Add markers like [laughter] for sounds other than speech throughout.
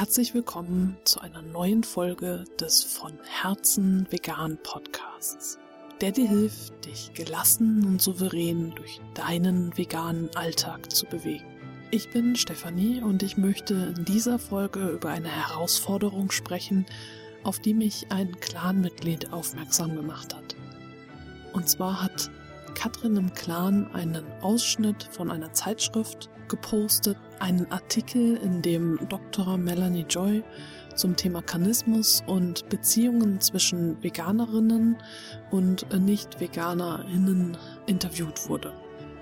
Herzlich willkommen zu einer neuen Folge des von Herzen vegan Podcasts, der dir hilft, dich gelassen und souverän durch deinen veganen Alltag zu bewegen. Ich bin Stefanie und ich möchte in dieser Folge über eine Herausforderung sprechen, auf die mich ein Clanmitglied aufmerksam gemacht hat. Und zwar hat Katrin im Clan einen Ausschnitt von einer Zeitschrift gepostet, einen Artikel, in dem Dr. Melanie Joy zum Thema Kanismus und Beziehungen zwischen Veganerinnen und Nicht-Veganerinnen interviewt wurde.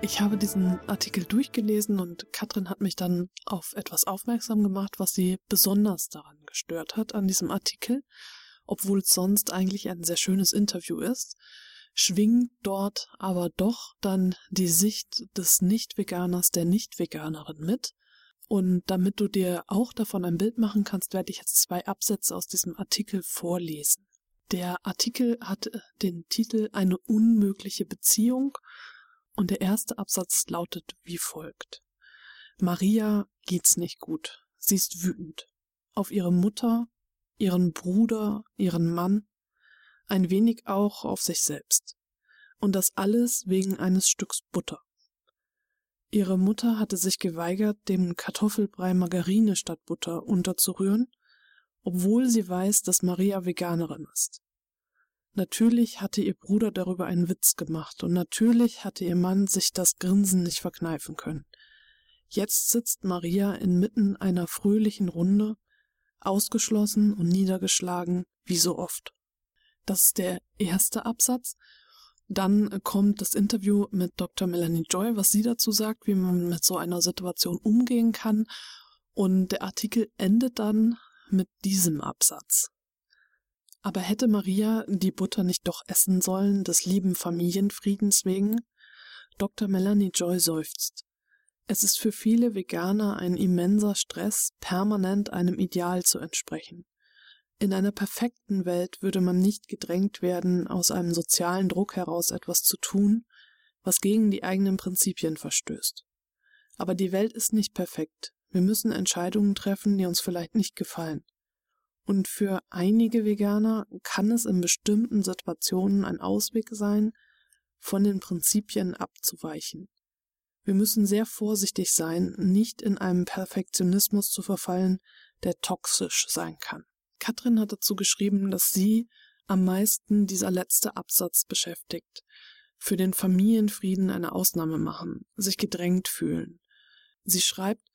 Ich habe diesen Artikel durchgelesen und Katrin hat mich dann auf etwas aufmerksam gemacht, was sie besonders daran gestört hat an diesem Artikel, obwohl es sonst eigentlich ein sehr schönes Interview ist schwingt dort aber doch dann die Sicht des Nicht-Veganers, der Nicht-Veganerin mit. Und damit du dir auch davon ein Bild machen kannst, werde ich jetzt zwei Absätze aus diesem Artikel vorlesen. Der Artikel hat den Titel Eine unmögliche Beziehung und der erste Absatz lautet wie folgt. Maria geht's nicht gut. Sie ist wütend. Auf ihre Mutter, ihren Bruder, ihren Mann, ein wenig auch auf sich selbst. Und das alles wegen eines Stücks Butter. Ihre Mutter hatte sich geweigert, dem Kartoffelbrei Margarine statt Butter unterzurühren, obwohl sie weiß, dass Maria Veganerin ist. Natürlich hatte ihr Bruder darüber einen Witz gemacht und natürlich hatte ihr Mann sich das Grinsen nicht verkneifen können. Jetzt sitzt Maria inmitten einer fröhlichen Runde, ausgeschlossen und niedergeschlagen, wie so oft. Das ist der erste Absatz. Dann kommt das Interview mit Dr. Melanie Joy, was sie dazu sagt, wie man mit so einer Situation umgehen kann. Und der Artikel endet dann mit diesem Absatz. Aber hätte Maria die Butter nicht doch essen sollen, des lieben Familienfriedens wegen? Dr. Melanie Joy seufzt. Es ist für viele Veganer ein immenser Stress, permanent einem Ideal zu entsprechen. In einer perfekten Welt würde man nicht gedrängt werden, aus einem sozialen Druck heraus etwas zu tun, was gegen die eigenen Prinzipien verstößt. Aber die Welt ist nicht perfekt. Wir müssen Entscheidungen treffen, die uns vielleicht nicht gefallen. Und für einige Veganer kann es in bestimmten Situationen ein Ausweg sein, von den Prinzipien abzuweichen. Wir müssen sehr vorsichtig sein, nicht in einem Perfektionismus zu verfallen, der toxisch sein kann. Katrin hat dazu geschrieben, dass sie am meisten dieser letzte Absatz beschäftigt. Für den Familienfrieden eine Ausnahme machen, sich gedrängt fühlen. Sie schreibt,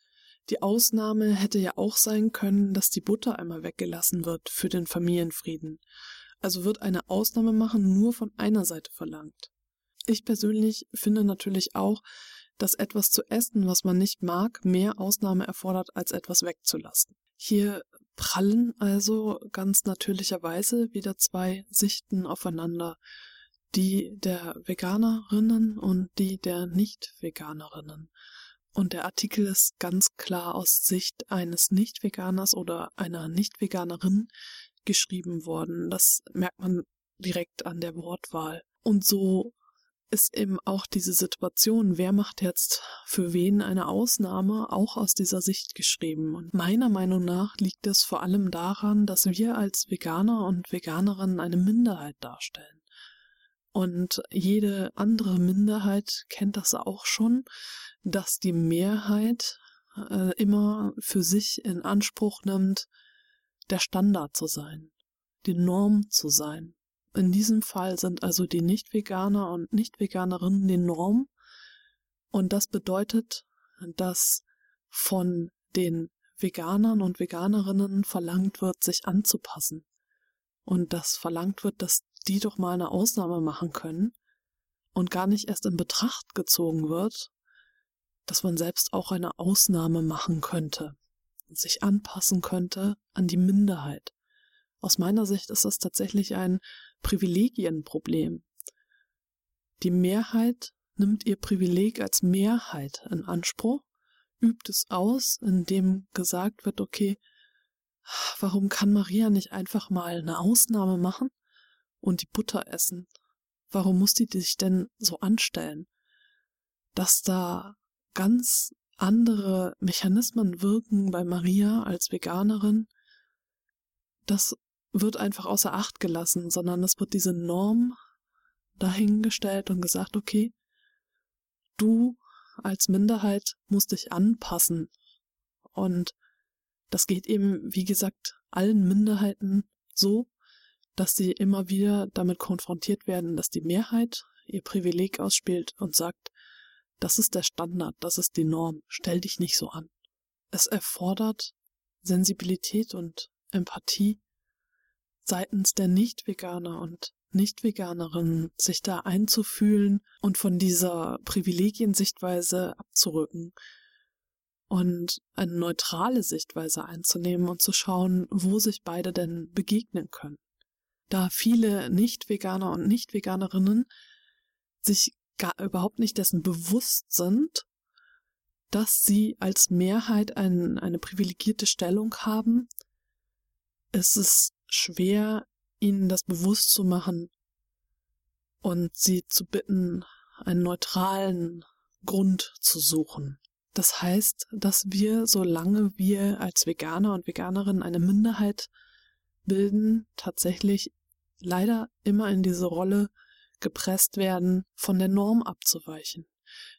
die Ausnahme hätte ja auch sein können, dass die Butter einmal weggelassen wird für den Familienfrieden. Also wird eine Ausnahme machen nur von einer Seite verlangt. Ich persönlich finde natürlich auch, dass etwas zu essen, was man nicht mag, mehr Ausnahme erfordert, als etwas wegzulassen. Hier prallen also ganz natürlicherweise wieder zwei Sichten aufeinander, die der Veganerinnen und die der Nicht-Veganerinnen. Und der Artikel ist ganz klar aus Sicht eines Nicht-Veganers oder einer Nicht-Veganerin geschrieben worden. Das merkt man direkt an der Wortwahl. Und so ist eben auch diese Situation, wer macht jetzt für wen eine Ausnahme, auch aus dieser Sicht geschrieben. Und meiner Meinung nach liegt es vor allem daran, dass wir als Veganer und Veganerinnen eine Minderheit darstellen. Und jede andere Minderheit kennt das auch schon, dass die Mehrheit äh, immer für sich in Anspruch nimmt, der Standard zu sein, die Norm zu sein. In diesem Fall sind also die Nicht-Veganer und Nicht-Veganerinnen die Norm. Und das bedeutet, dass von den Veganern und Veganerinnen verlangt wird, sich anzupassen. Und dass verlangt wird, dass die doch mal eine Ausnahme machen können und gar nicht erst in Betracht gezogen wird, dass man selbst auch eine Ausnahme machen könnte, sich anpassen könnte an die Minderheit. Aus meiner Sicht ist das tatsächlich ein Privilegienproblem. Die Mehrheit nimmt ihr Privileg als Mehrheit in Anspruch, übt es aus, indem gesagt wird, okay, warum kann Maria nicht einfach mal eine Ausnahme machen und die Butter essen? Warum muss die sich denn so anstellen? Dass da ganz andere Mechanismen wirken bei Maria als Veganerin, das wird einfach außer Acht gelassen, sondern es wird diese Norm dahingestellt und gesagt, okay, du als Minderheit musst dich anpassen. Und das geht eben, wie gesagt, allen Minderheiten so, dass sie immer wieder damit konfrontiert werden, dass die Mehrheit ihr Privileg ausspielt und sagt, das ist der Standard, das ist die Norm, stell dich nicht so an. Es erfordert Sensibilität und Empathie seitens der Nicht-Veganer und Nicht-Veganerinnen, sich da einzufühlen und von dieser Privilegiensichtweise abzurücken und eine neutrale Sichtweise einzunehmen und zu schauen, wo sich beide denn begegnen können. Da viele Nicht-Veganer und Nicht-Veganerinnen sich gar überhaupt nicht dessen bewusst sind, dass sie als Mehrheit ein, eine privilegierte Stellung haben, ist es schwer, ihnen das bewusst zu machen und sie zu bitten, einen neutralen Grund zu suchen. Das heißt, dass wir, solange wir als Veganer und Veganerin eine Minderheit bilden, tatsächlich leider immer in diese Rolle gepresst werden, von der Norm abzuweichen.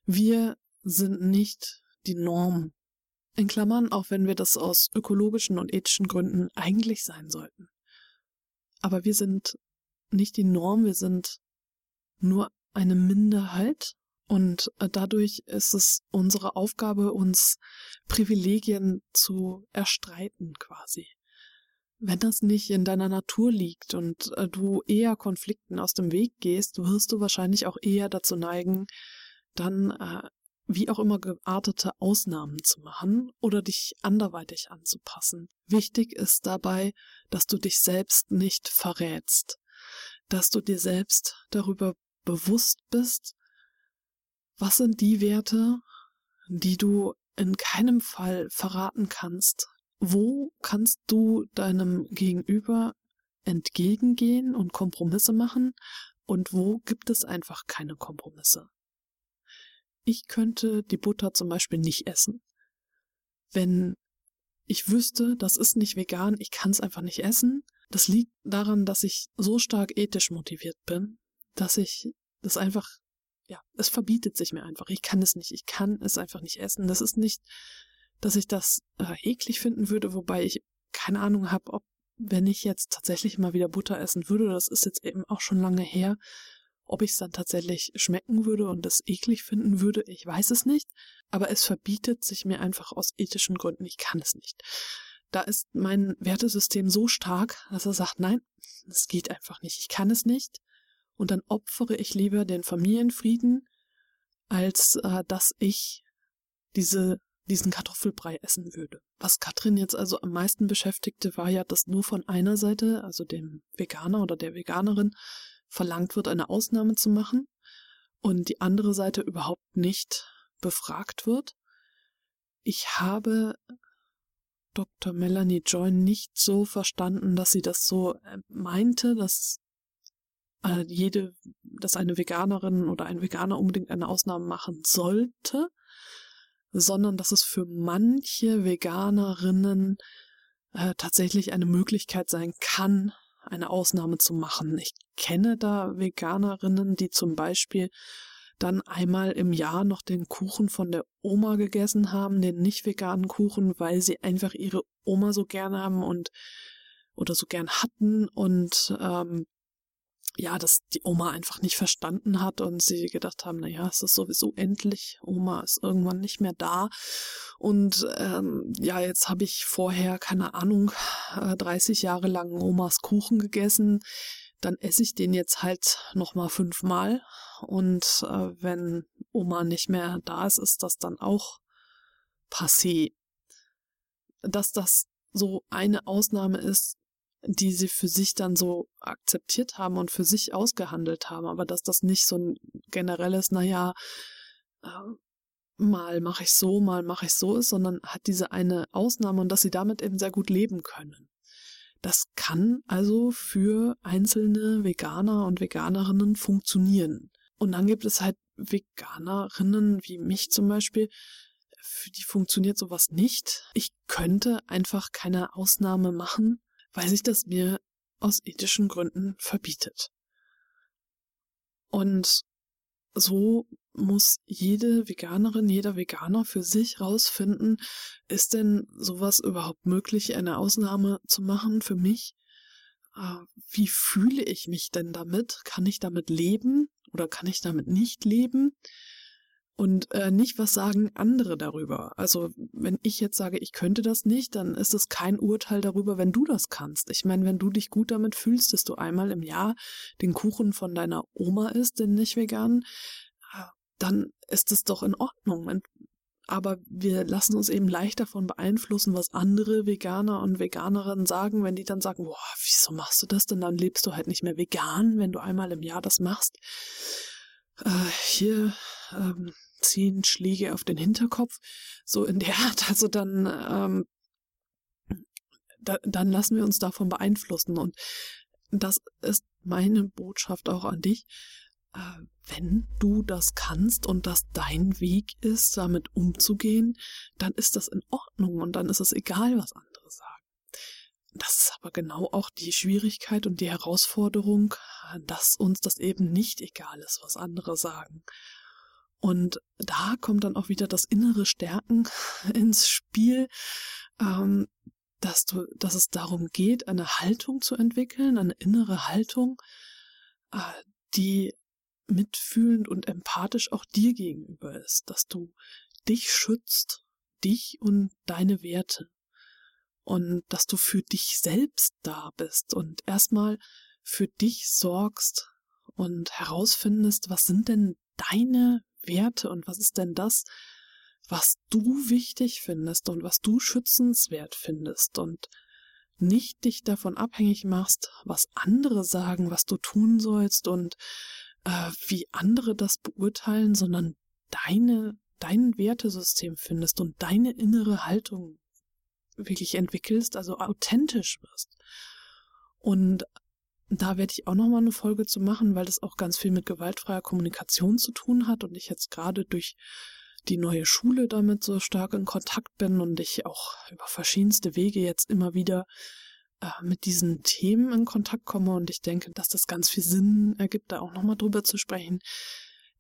Wir sind nicht die Norm. In Klammern, auch wenn wir das aus ökologischen und ethischen Gründen eigentlich sein sollten. Aber wir sind nicht die Norm, wir sind nur eine Minderheit und äh, dadurch ist es unsere Aufgabe, uns Privilegien zu erstreiten quasi. Wenn das nicht in deiner Natur liegt und äh, du eher Konflikten aus dem Weg gehst, wirst du wahrscheinlich auch eher dazu neigen, dann äh, wie auch immer geartete Ausnahmen zu machen oder dich anderweitig anzupassen. Wichtig ist dabei, dass du dich selbst nicht verrätst, dass du dir selbst darüber bewusst bist, was sind die Werte, die du in keinem Fall verraten kannst? Wo kannst du deinem Gegenüber entgegengehen und Kompromisse machen? Und wo gibt es einfach keine Kompromisse? Ich könnte die Butter zum Beispiel nicht essen. Wenn ich wüsste, das ist nicht vegan, ich kann es einfach nicht essen. Das liegt daran, dass ich so stark ethisch motiviert bin, dass ich das einfach, ja, es verbietet sich mir einfach. Ich kann es nicht, ich kann es einfach nicht essen. Das ist nicht, dass ich das äh, eklig finden würde, wobei ich keine Ahnung habe, ob, wenn ich jetzt tatsächlich mal wieder Butter essen würde, das ist jetzt eben auch schon lange her, ob ich es dann tatsächlich schmecken würde und es eklig finden würde, ich weiß es nicht. Aber es verbietet sich mir einfach aus ethischen Gründen. Ich kann es nicht. Da ist mein Wertesystem so stark, dass er sagt, nein, es geht einfach nicht. Ich kann es nicht. Und dann opfere ich lieber den Familienfrieden, als äh, dass ich diese diesen Kartoffelbrei essen würde. Was Katrin jetzt also am meisten beschäftigte, war ja, dass nur von einer Seite, also dem Veganer oder der Veganerin, verlangt wird, eine Ausnahme zu machen und die andere Seite überhaupt nicht befragt wird. Ich habe Dr. Melanie Joy nicht so verstanden, dass sie das so äh, meinte, dass äh, jede, dass eine Veganerin oder ein Veganer unbedingt eine Ausnahme machen sollte, sondern dass es für manche Veganerinnen äh, tatsächlich eine Möglichkeit sein kann, eine Ausnahme zu machen. Ich kenne da Veganerinnen, die zum Beispiel dann einmal im Jahr noch den Kuchen von der Oma gegessen haben, den nicht veganen Kuchen, weil sie einfach ihre Oma so gern haben und oder so gern hatten und ähm, ja, dass die Oma einfach nicht verstanden hat und sie gedacht haben, na ja, es ist sowieso endlich, Oma ist irgendwann nicht mehr da. Und ähm, ja, jetzt habe ich vorher, keine Ahnung, 30 äh, Jahre lang Omas Kuchen gegessen. Dann esse ich den jetzt halt nochmal fünfmal. Und äh, wenn Oma nicht mehr da ist, ist das dann auch passé. Dass das so eine Ausnahme ist, die sie für sich dann so akzeptiert haben und für sich ausgehandelt haben, aber dass das nicht so ein generelles, naja, äh, mal mache ich so, mal mache ich so ist, sondern hat diese eine Ausnahme und dass sie damit eben sehr gut leben können. Das kann also für einzelne Veganer und Veganerinnen funktionieren. Und dann gibt es halt Veganerinnen wie mich zum Beispiel, für die funktioniert sowas nicht. Ich könnte einfach keine Ausnahme machen, weil sich das mir aus ethischen Gründen verbietet. Und so muss jede Veganerin, jeder Veganer für sich rausfinden, ist denn sowas überhaupt möglich, eine Ausnahme zu machen für mich? Äh, wie fühle ich mich denn damit? Kann ich damit leben oder kann ich damit nicht leben? Und äh, nicht, was sagen andere darüber. Also wenn ich jetzt sage, ich könnte das nicht, dann ist es kein Urteil darüber, wenn du das kannst. Ich meine, wenn du dich gut damit fühlst, dass du einmal im Jahr den Kuchen von deiner Oma isst, den nicht vegan, äh, dann ist es doch in Ordnung. Aber wir lassen uns eben leicht davon beeinflussen, was andere Veganer und Veganerinnen sagen, wenn die dann sagen, boah, wieso machst du das denn? Dann lebst du halt nicht mehr vegan, wenn du einmal im Jahr das machst. Äh, hier, ähm, zehn Schläge auf den Hinterkopf, so in der Art. [laughs] Also dann, ähm, da, dann lassen wir uns davon beeinflussen. Und das ist meine Botschaft auch an dich. Äh, wenn du das kannst und das dein Weg ist, damit umzugehen, dann ist das in Ordnung und dann ist es egal, was andere sagen. Das ist aber genau auch die Schwierigkeit und die Herausforderung, dass uns das eben nicht egal ist, was andere sagen. Und da kommt dann auch wieder das innere Stärken [laughs] ins Spiel, ähm, dass, du, dass es darum geht, eine Haltung zu entwickeln, eine innere Haltung, äh, die mitfühlend und empathisch auch dir gegenüber ist, dass du dich schützt, dich und deine Werte. Und dass du für dich selbst da bist und erstmal für dich sorgst und herausfindest, was sind denn deine Werte und was ist denn das, was du wichtig findest und was du schützenswert findest und nicht dich davon abhängig machst, was andere sagen, was du tun sollst und äh, wie andere das beurteilen, sondern deine, dein Wertesystem findest und deine innere Haltung wirklich entwickelst, also authentisch wirst. Und da werde ich auch nochmal eine Folge zu machen, weil das auch ganz viel mit gewaltfreier Kommunikation zu tun hat und ich jetzt gerade durch die neue Schule damit so stark in Kontakt bin und ich auch über verschiedenste Wege jetzt immer wieder äh, mit diesen Themen in Kontakt komme und ich denke, dass das ganz viel Sinn ergibt, da auch nochmal drüber zu sprechen.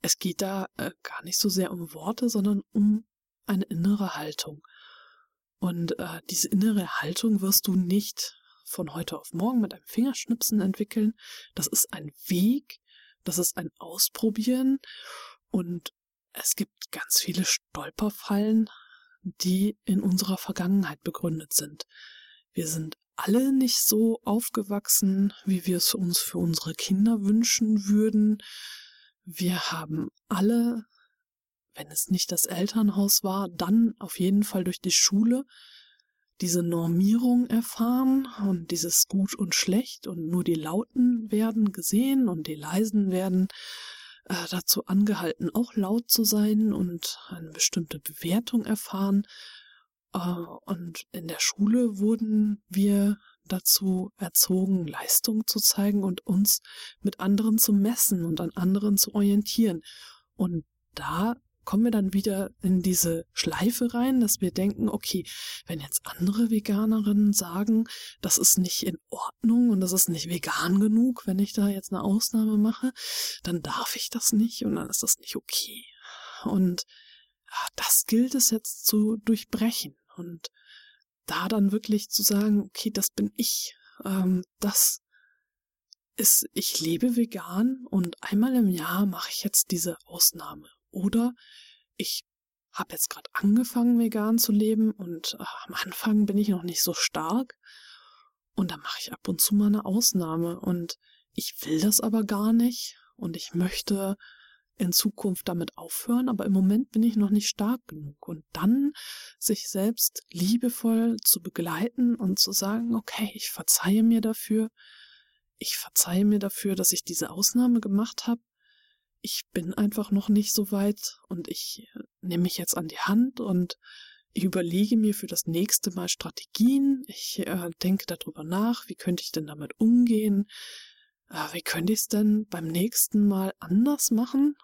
Es geht da äh, gar nicht so sehr um Worte, sondern um eine innere Haltung. Und äh, diese innere Haltung wirst du nicht von heute auf morgen mit einem Fingerschnipsen entwickeln. Das ist ein Weg, das ist ein Ausprobieren und es gibt ganz viele Stolperfallen, die in unserer Vergangenheit begründet sind. Wir sind alle nicht so aufgewachsen, wie wir es uns für unsere Kinder wünschen würden. Wir haben alle, wenn es nicht das Elternhaus war, dann auf jeden Fall durch die Schule diese Normierung erfahren und dieses Gut und Schlecht und nur die Lauten werden gesehen und die Leisen werden äh, dazu angehalten, auch laut zu sein und eine bestimmte Bewertung erfahren. Äh, und in der Schule wurden wir dazu erzogen, Leistung zu zeigen und uns mit anderen zu messen und an anderen zu orientieren. Und da kommen wir dann wieder in diese Schleife rein, dass wir denken, okay, wenn jetzt andere Veganerinnen sagen, das ist nicht in Ordnung und das ist nicht vegan genug, wenn ich da jetzt eine Ausnahme mache, dann darf ich das nicht und dann ist das nicht okay. Und das gilt es jetzt zu durchbrechen und da dann wirklich zu sagen, okay, das bin ich, ähm, das ist, ich lebe vegan und einmal im Jahr mache ich jetzt diese Ausnahme. Oder ich habe jetzt gerade angefangen, vegan zu leben und äh, am Anfang bin ich noch nicht so stark. Und dann mache ich ab und zu mal eine Ausnahme. Und ich will das aber gar nicht. Und ich möchte in Zukunft damit aufhören, aber im Moment bin ich noch nicht stark genug. Und dann sich selbst liebevoll zu begleiten und zu sagen, okay, ich verzeihe mir dafür, ich verzeihe mir dafür, dass ich diese Ausnahme gemacht habe ich bin einfach noch nicht so weit und ich äh, nehme mich jetzt an die Hand und ich überlege mir für das nächste Mal Strategien. Ich äh, denke darüber nach, wie könnte ich denn damit umgehen? Äh, wie könnte ich es denn beim nächsten Mal anders machen,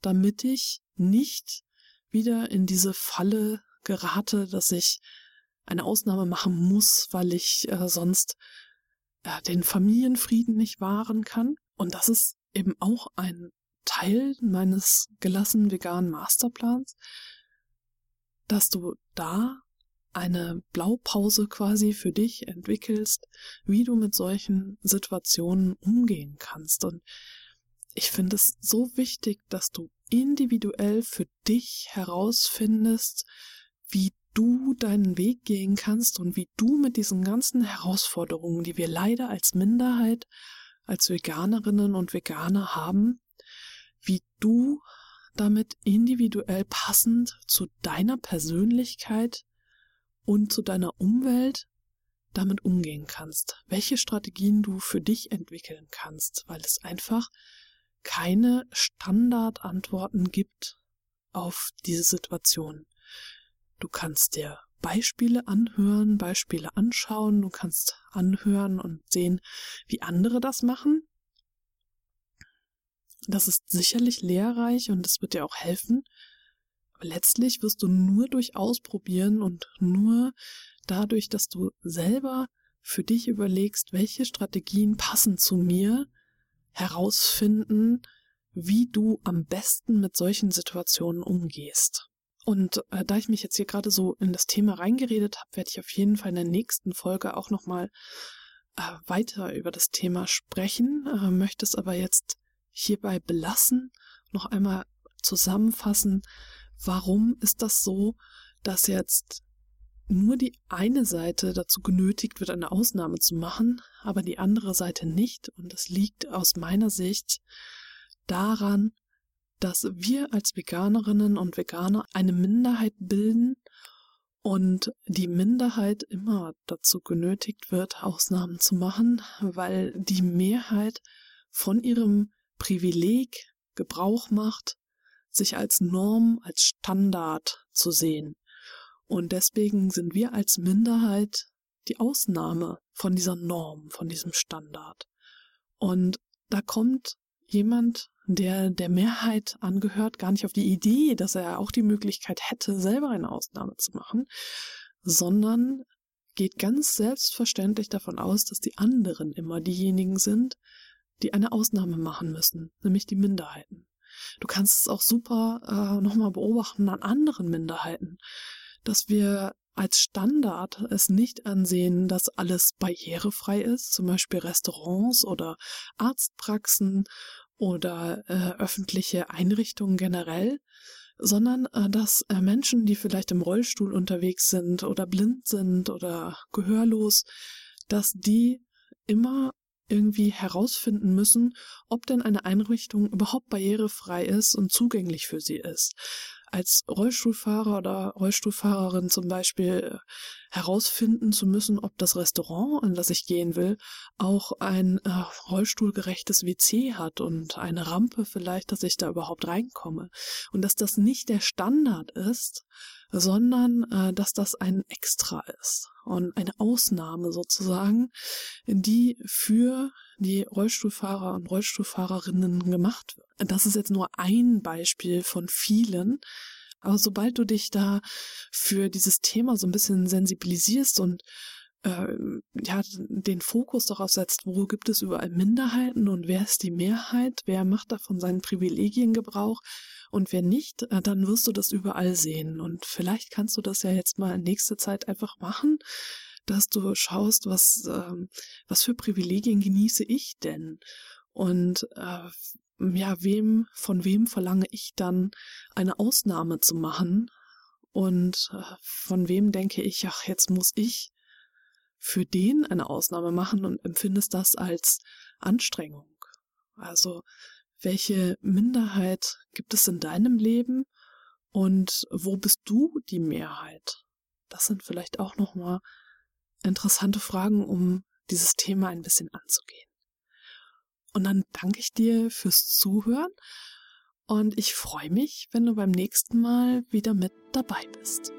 damit ich nicht wieder in diese Falle gerate, dass ich eine Ausnahme machen muss, weil ich äh, sonst äh, den Familienfrieden nicht wahren kann. Und das ist eben auch ein Teil meines gelassen veganen Masterplans, dass du da eine Blaupause quasi für dich entwickelst, wie du mit solchen Situationen umgehen kannst. Und ich finde es so wichtig, dass du individuell für dich herausfindest, wie du deinen Weg gehen kannst und wie du mit diesen ganzen Herausforderungen, die wir leider als Minderheit, als Veganerinnen und Veganer haben, wie du damit individuell passend zu deiner Persönlichkeit und zu deiner Umwelt damit umgehen kannst, welche Strategien du für dich entwickeln kannst, weil es einfach keine Standardantworten gibt auf diese Situation. Du kannst dir Beispiele anhören, Beispiele anschauen, du kannst anhören und sehen, wie andere das machen. Das ist sicherlich lehrreich und es wird dir auch helfen. Aber letztlich wirst du nur durch Ausprobieren und nur dadurch, dass du selber für dich überlegst, welche Strategien passen zu mir, herausfinden, wie du am besten mit solchen Situationen umgehst. Und äh, da ich mich jetzt hier gerade so in das Thema reingeredet habe, werde ich auf jeden Fall in der nächsten Folge auch nochmal äh, weiter über das Thema sprechen, äh, möchte es aber jetzt hierbei belassen, noch einmal zusammenfassen, warum ist das so, dass jetzt nur die eine Seite dazu genötigt wird, eine Ausnahme zu machen, aber die andere Seite nicht. Und das liegt aus meiner Sicht daran, dass wir als Veganerinnen und Veganer eine Minderheit bilden und die Minderheit immer dazu genötigt wird, Ausnahmen zu machen, weil die Mehrheit von ihrem Privileg Gebrauch macht, sich als Norm, als Standard zu sehen. Und deswegen sind wir als Minderheit die Ausnahme von dieser Norm, von diesem Standard. Und da kommt jemand der der Mehrheit angehört, gar nicht auf die Idee, dass er auch die Möglichkeit hätte, selber eine Ausnahme zu machen, sondern geht ganz selbstverständlich davon aus, dass die anderen immer diejenigen sind, die eine Ausnahme machen müssen, nämlich die Minderheiten. Du kannst es auch super äh, nochmal beobachten an anderen Minderheiten, dass wir als Standard es nicht ansehen, dass alles barrierefrei ist, zum Beispiel Restaurants oder Arztpraxen oder äh, öffentliche Einrichtungen generell, sondern äh, dass äh, Menschen, die vielleicht im Rollstuhl unterwegs sind oder blind sind oder gehörlos, dass die immer irgendwie herausfinden müssen, ob denn eine Einrichtung überhaupt barrierefrei ist und zugänglich für sie ist als Rollstuhlfahrer oder Rollstuhlfahrerin zum Beispiel herausfinden zu müssen, ob das Restaurant, in das ich gehen will, auch ein äh, rollstuhlgerechtes WC hat und eine Rampe vielleicht, dass ich da überhaupt reinkomme. Und dass das nicht der Standard ist, sondern äh, dass das ein Extra ist und eine Ausnahme sozusagen, die für die Rollstuhlfahrer und Rollstuhlfahrerinnen gemacht wird. Das ist jetzt nur ein Beispiel von vielen. Aber sobald du dich da für dieses Thema so ein bisschen sensibilisierst und äh, ja, den Fokus darauf setzt, wo gibt es überall Minderheiten und wer ist die Mehrheit, wer macht da von seinen Privilegien Gebrauch und wer nicht, äh, dann wirst du das überall sehen. Und vielleicht kannst du das ja jetzt mal in nächster Zeit einfach machen, dass du schaust, was, ähm, was für Privilegien genieße ich denn? Und äh, ja, wem, von wem verlange ich dann eine Ausnahme zu machen? Und äh, von wem denke ich, ach, jetzt muss ich für den eine Ausnahme machen und empfindest das als Anstrengung. Also, welche Minderheit gibt es in deinem Leben und wo bist du die Mehrheit? Das sind vielleicht auch nochmal interessante Fragen, um dieses Thema ein bisschen anzugehen. Und dann danke ich dir fürs Zuhören und ich freue mich, wenn du beim nächsten Mal wieder mit dabei bist.